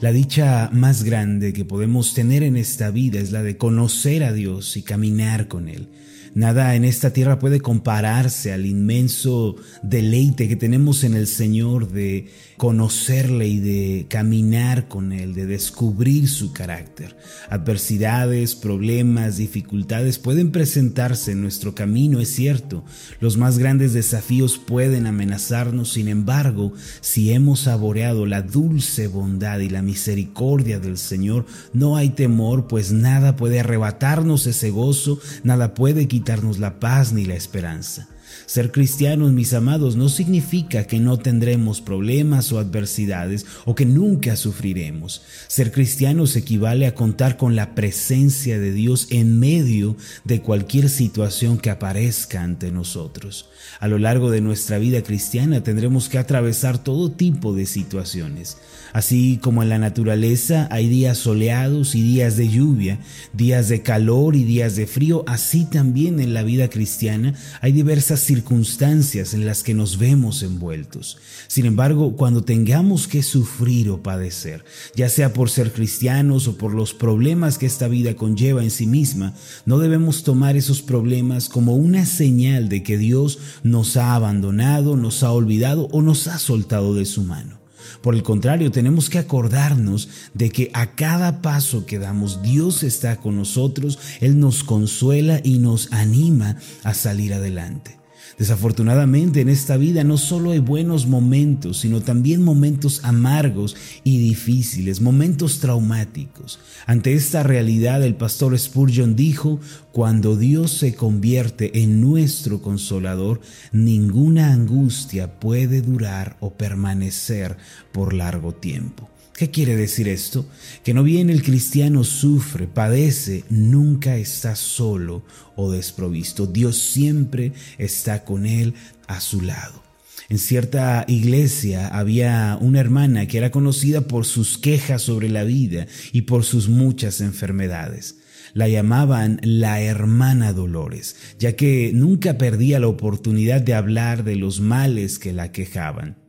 La dicha más grande que podemos tener en esta vida es la de conocer a Dios y caminar con Él. Nada en esta tierra puede compararse al inmenso deleite que tenemos en el Señor de conocerle y de caminar con Él, de descubrir su carácter. Adversidades, problemas, dificultades pueden presentarse en nuestro camino, es cierto. Los más grandes desafíos pueden amenazarnos, sin embargo, si hemos saboreado la dulce bondad y la misericordia del Señor, no hay temor, pues nada puede arrebatarnos ese gozo, nada puede quitarnos la paz ni la esperanza. Ser cristianos, mis amados, no significa que no tendremos problemas o adversidades o que nunca sufriremos. Ser cristianos equivale a contar con la presencia de Dios en medio de cualquier situación que aparezca ante nosotros. A lo largo de nuestra vida cristiana tendremos que atravesar todo tipo de situaciones. Así como en la naturaleza hay días soleados y días de lluvia, días de calor y días de frío, así también en la vida cristiana hay diversas circunstancias en las que nos vemos envueltos. Sin embargo, cuando tengamos que sufrir o padecer, ya sea por ser cristianos o por los problemas que esta vida conlleva en sí misma, no debemos tomar esos problemas como una señal de que Dios nos ha abandonado, nos ha olvidado o nos ha soltado de su mano. Por el contrario, tenemos que acordarnos de que a cada paso que damos Dios está con nosotros, Él nos consuela y nos anima a salir adelante. Desafortunadamente en esta vida no solo hay buenos momentos, sino también momentos amargos y difíciles, momentos traumáticos. Ante esta realidad el pastor Spurgeon dijo, cuando Dios se convierte en nuestro consolador, ninguna angustia puede durar o permanecer por largo tiempo. ¿Qué quiere decir esto? Que no bien el cristiano sufre, padece, nunca está solo o desprovisto. Dios siempre está con él a su lado. En cierta iglesia había una hermana que era conocida por sus quejas sobre la vida y por sus muchas enfermedades. La llamaban la hermana Dolores, ya que nunca perdía la oportunidad de hablar de los males que la quejaban.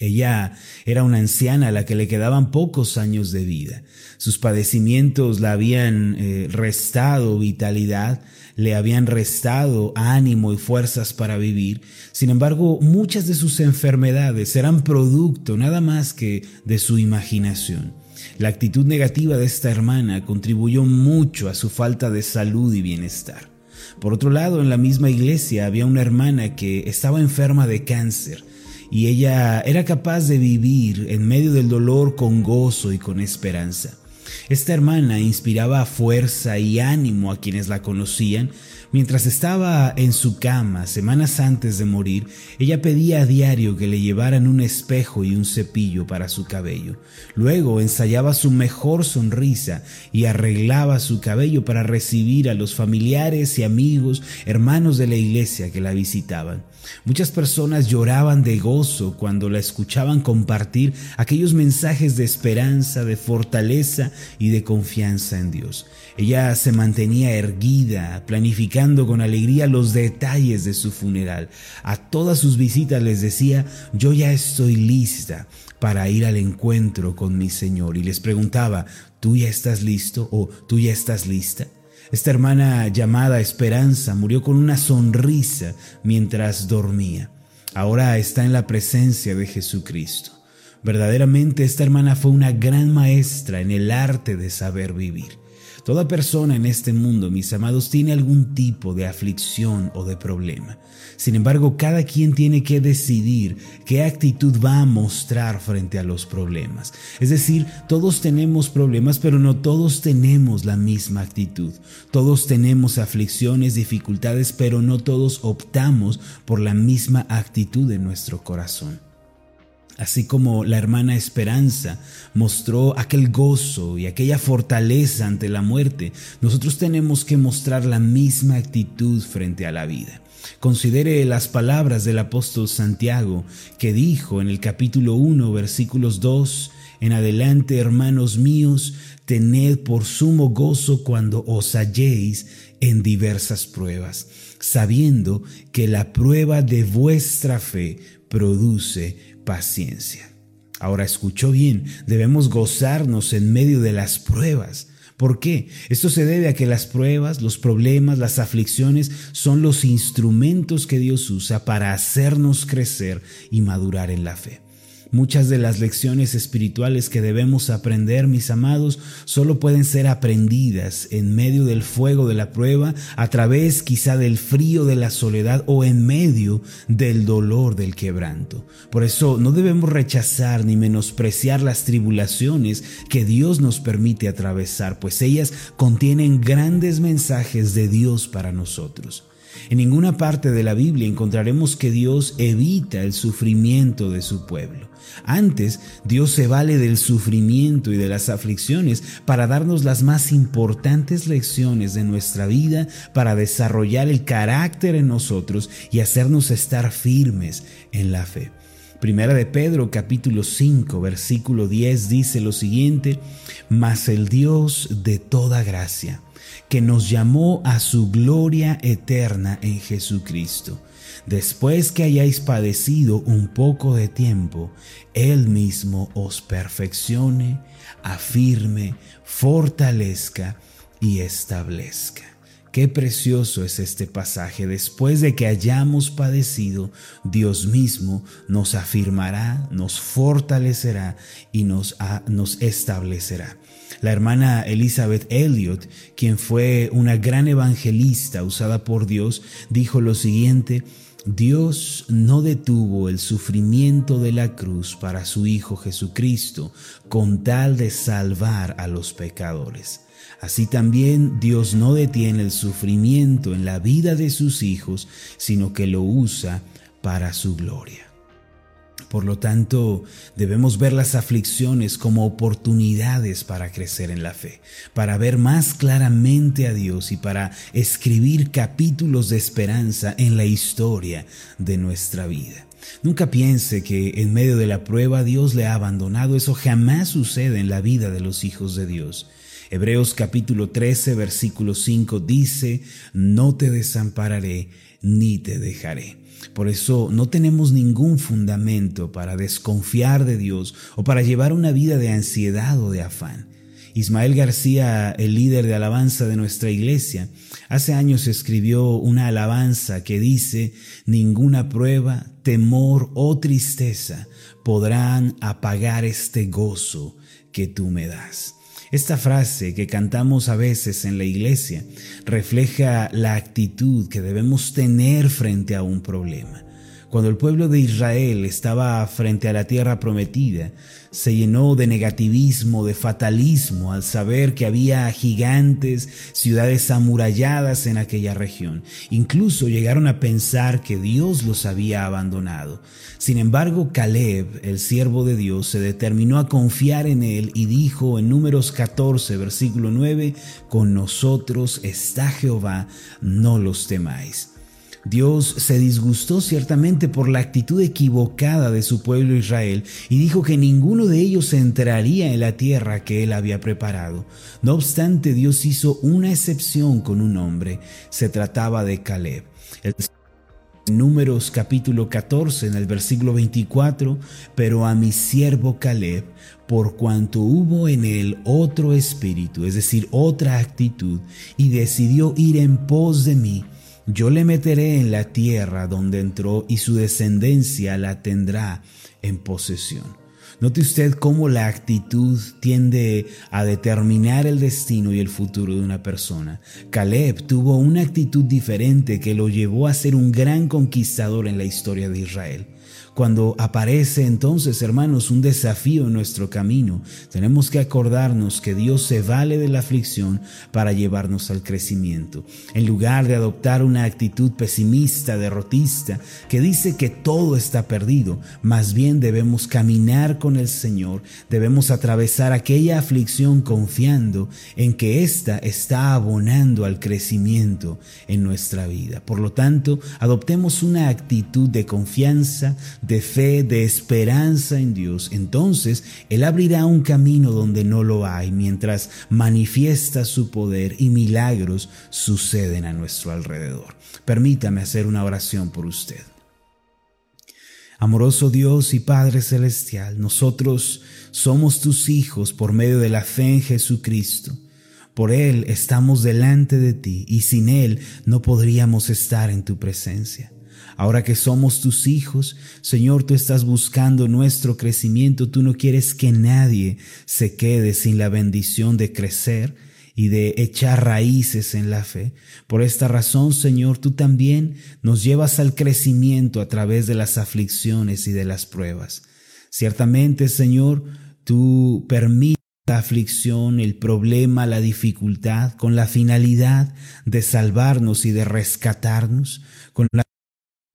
Ella era una anciana a la que le quedaban pocos años de vida. Sus padecimientos la habían eh, restado vitalidad, le habían restado ánimo y fuerzas para vivir. Sin embargo, muchas de sus enfermedades eran producto nada más que de su imaginación. La actitud negativa de esta hermana contribuyó mucho a su falta de salud y bienestar. Por otro lado, en la misma iglesia había una hermana que estaba enferma de cáncer y ella era capaz de vivir en medio del dolor con gozo y con esperanza. Esta hermana inspiraba fuerza y ánimo a quienes la conocían. Mientras estaba en su cama semanas antes de morir, ella pedía a diario que le llevaran un espejo y un cepillo para su cabello. Luego ensayaba su mejor sonrisa y arreglaba su cabello para recibir a los familiares y amigos, hermanos de la iglesia que la visitaban. Muchas personas lloraban de gozo cuando la escuchaban compartir aquellos mensajes de esperanza, de fortaleza y de confianza en Dios. Ella se mantenía erguida, planificando con alegría los detalles de su funeral. A todas sus visitas les decía, yo ya estoy lista para ir al encuentro con mi Señor. Y les preguntaba, ¿tú ya estás listo o tú ya estás lista? Esta hermana llamada Esperanza murió con una sonrisa mientras dormía. Ahora está en la presencia de Jesucristo. Verdaderamente esta hermana fue una gran maestra en el arte de saber vivir. Toda persona en este mundo, mis amados, tiene algún tipo de aflicción o de problema. Sin embargo, cada quien tiene que decidir qué actitud va a mostrar frente a los problemas. Es decir, todos tenemos problemas, pero no todos tenemos la misma actitud. Todos tenemos aflicciones, dificultades, pero no todos optamos por la misma actitud en nuestro corazón. Así como la hermana Esperanza mostró aquel gozo y aquella fortaleza ante la muerte, nosotros tenemos que mostrar la misma actitud frente a la vida. Considere las palabras del apóstol Santiago que dijo en el capítulo 1 versículos 2 en adelante, hermanos míos, tened por sumo gozo cuando os halléis en diversas pruebas, sabiendo que la prueba de vuestra fe produce paciencia. Ahora escuchó bien, debemos gozarnos en medio de las pruebas. ¿Por qué? Esto se debe a que las pruebas, los problemas, las aflicciones son los instrumentos que Dios usa para hacernos crecer y madurar en la fe. Muchas de las lecciones espirituales que debemos aprender, mis amados, solo pueden ser aprendidas en medio del fuego de la prueba, a través quizá del frío de la soledad o en medio del dolor del quebranto. Por eso no debemos rechazar ni menospreciar las tribulaciones que Dios nos permite atravesar, pues ellas contienen grandes mensajes de Dios para nosotros. En ninguna parte de la Biblia encontraremos que Dios evita el sufrimiento de su pueblo. Antes, Dios se vale del sufrimiento y de las aflicciones para darnos las más importantes lecciones de nuestra vida, para desarrollar el carácter en nosotros y hacernos estar firmes en la fe. Primera de Pedro capítulo 5 versículo 10 dice lo siguiente, mas el Dios de toda gracia, que nos llamó a su gloria eterna en Jesucristo después que hayáis padecido un poco de tiempo, Él mismo os perfeccione, afirme, fortalezca y establezca. Qué precioso es este pasaje. Después de que hayamos padecido, Dios mismo nos afirmará, nos fortalecerá y nos, nos establecerá. La hermana Elizabeth Elliot, quien fue una gran evangelista usada por Dios, dijo lo siguiente, Dios no detuvo el sufrimiento de la cruz para su Hijo Jesucristo con tal de salvar a los pecadores. Así también Dios no detiene el sufrimiento en la vida de sus hijos, sino que lo usa para su gloria. Por lo tanto, debemos ver las aflicciones como oportunidades para crecer en la fe, para ver más claramente a Dios y para escribir capítulos de esperanza en la historia de nuestra vida. Nunca piense que en medio de la prueba Dios le ha abandonado. Eso jamás sucede en la vida de los hijos de Dios. Hebreos capítulo 13, versículo 5 dice, no te desampararé ni te dejaré. Por eso no tenemos ningún fundamento para desconfiar de Dios o para llevar una vida de ansiedad o de afán. Ismael García, el líder de alabanza de nuestra iglesia, hace años escribió una alabanza que dice, ninguna prueba, temor o tristeza podrán apagar este gozo que tú me das. Esta frase que cantamos a veces en la iglesia refleja la actitud que debemos tener frente a un problema. Cuando el pueblo de Israel estaba frente a la tierra prometida, se llenó de negativismo, de fatalismo, al saber que había gigantes, ciudades amuralladas en aquella región. Incluso llegaron a pensar que Dios los había abandonado. Sin embargo, Caleb, el siervo de Dios, se determinó a confiar en él y dijo en números 14, versículo 9, con nosotros está Jehová, no los temáis. Dios se disgustó ciertamente por la actitud equivocada de su pueblo Israel y dijo que ninguno de ellos entraría en la tierra que él había preparado. No obstante, Dios hizo una excepción con un hombre. Se trataba de Caleb. Números capítulo 14 en el versículo 24, pero a mi siervo Caleb, por cuanto hubo en él otro espíritu, es decir, otra actitud, y decidió ir en pos de mí, yo le meteré en la tierra donde entró y su descendencia la tendrá en posesión. Note usted cómo la actitud tiende a determinar el destino y el futuro de una persona. Caleb tuvo una actitud diferente que lo llevó a ser un gran conquistador en la historia de Israel. Cuando aparece entonces, hermanos, un desafío en nuestro camino, tenemos que acordarnos que Dios se vale de la aflicción para llevarnos al crecimiento. En lugar de adoptar una actitud pesimista, derrotista, que dice que todo está perdido, más bien debemos caminar con el Señor, debemos atravesar aquella aflicción confiando en que ésta está abonando al crecimiento en nuestra vida. Por lo tanto, adoptemos una actitud de confianza, de fe, de esperanza en Dios, entonces Él abrirá un camino donde no lo hay, mientras manifiesta su poder y milagros suceden a nuestro alrededor. Permítame hacer una oración por usted. Amoroso Dios y Padre Celestial, nosotros somos tus hijos por medio de la fe en Jesucristo. Por Él estamos delante de ti y sin Él no podríamos estar en tu presencia. Ahora que somos tus hijos, Señor, tú estás buscando nuestro crecimiento, tú no quieres que nadie se quede sin la bendición de crecer y de echar raíces en la fe. Por esta razón, Señor, tú también nos llevas al crecimiento a través de las aflicciones y de las pruebas. Ciertamente, Señor, tú permites la aflicción, el problema, la dificultad, con la finalidad de salvarnos y de rescatarnos, con la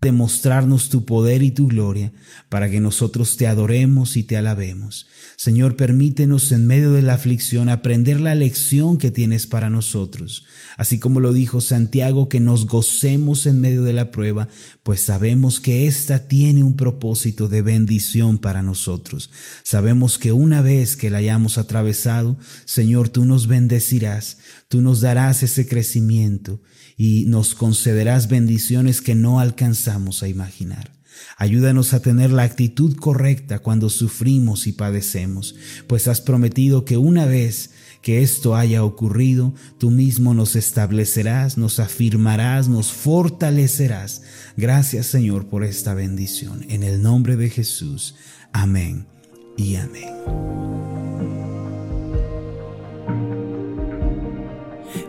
demostrarnos tu poder y tu gloria, para que nosotros te adoremos y te alabemos. Señor, permítenos en medio de la aflicción aprender la lección que tienes para nosotros, así como lo dijo Santiago, que nos gocemos en medio de la prueba, pues sabemos que ésta tiene un propósito de bendición para nosotros. Sabemos que una vez que la hayamos atravesado, Señor, tú nos bendecirás, tú nos darás ese crecimiento y nos concederás bendiciones que no alcanzamos a imaginar. Ayúdanos a tener la actitud correcta cuando sufrimos y padecemos, pues has prometido que una vez que esto haya ocurrido, tú mismo nos establecerás, nos afirmarás, nos fortalecerás. Gracias Señor por esta bendición. En el nombre de Jesús. Amén y amén.